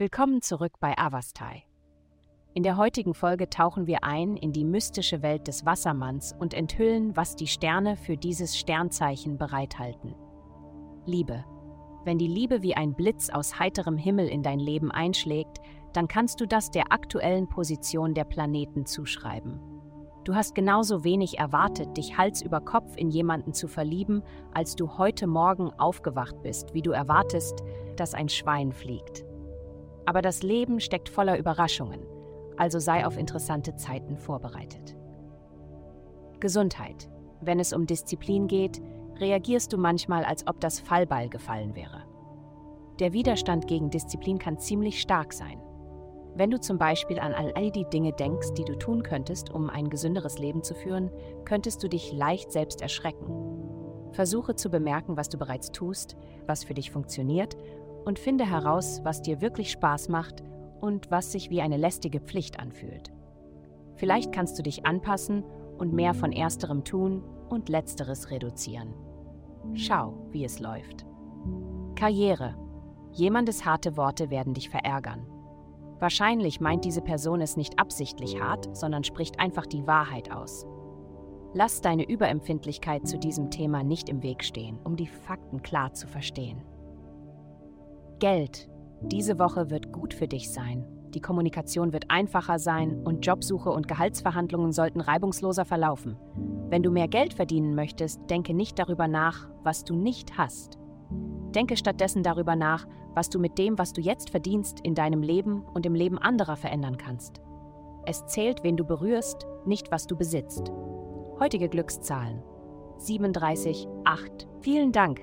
Willkommen zurück bei Avastai. In der heutigen Folge tauchen wir ein in die mystische Welt des Wassermanns und enthüllen, was die Sterne für dieses Sternzeichen bereithalten. Liebe. Wenn die Liebe wie ein Blitz aus heiterem Himmel in dein Leben einschlägt, dann kannst du das der aktuellen Position der Planeten zuschreiben. Du hast genauso wenig erwartet, dich Hals über Kopf in jemanden zu verlieben, als du heute Morgen aufgewacht bist, wie du erwartest, dass ein Schwein fliegt. Aber das Leben steckt voller Überraschungen, also sei auf interessante Zeiten vorbereitet. Gesundheit. Wenn es um Disziplin geht, reagierst du manchmal, als ob das Fallball gefallen wäre. Der Widerstand gegen Disziplin kann ziemlich stark sein. Wenn du zum Beispiel an all die Dinge denkst, die du tun könntest, um ein gesünderes Leben zu führen, könntest du dich leicht selbst erschrecken. Versuche zu bemerken, was du bereits tust, was für dich funktioniert und finde heraus, was dir wirklich Spaß macht und was sich wie eine lästige Pflicht anfühlt. Vielleicht kannst du dich anpassen und mehr von ersterem tun und letzteres reduzieren. Schau, wie es läuft. Karriere. Jemandes harte Worte werden dich verärgern. Wahrscheinlich meint diese Person es nicht absichtlich hart, sondern spricht einfach die Wahrheit aus. Lass deine Überempfindlichkeit zu diesem Thema nicht im Weg stehen, um die Fakten klar zu verstehen. Geld. Diese Woche wird gut für dich sein. Die Kommunikation wird einfacher sein und Jobsuche und Gehaltsverhandlungen sollten reibungsloser verlaufen. Wenn du mehr Geld verdienen möchtest, denke nicht darüber nach, was du nicht hast. Denke stattdessen darüber nach, was du mit dem, was du jetzt verdienst, in deinem Leben und im Leben anderer verändern kannst. Es zählt, wen du berührst, nicht was du besitzt. Heutige Glückszahlen 37, 8. Vielen Dank,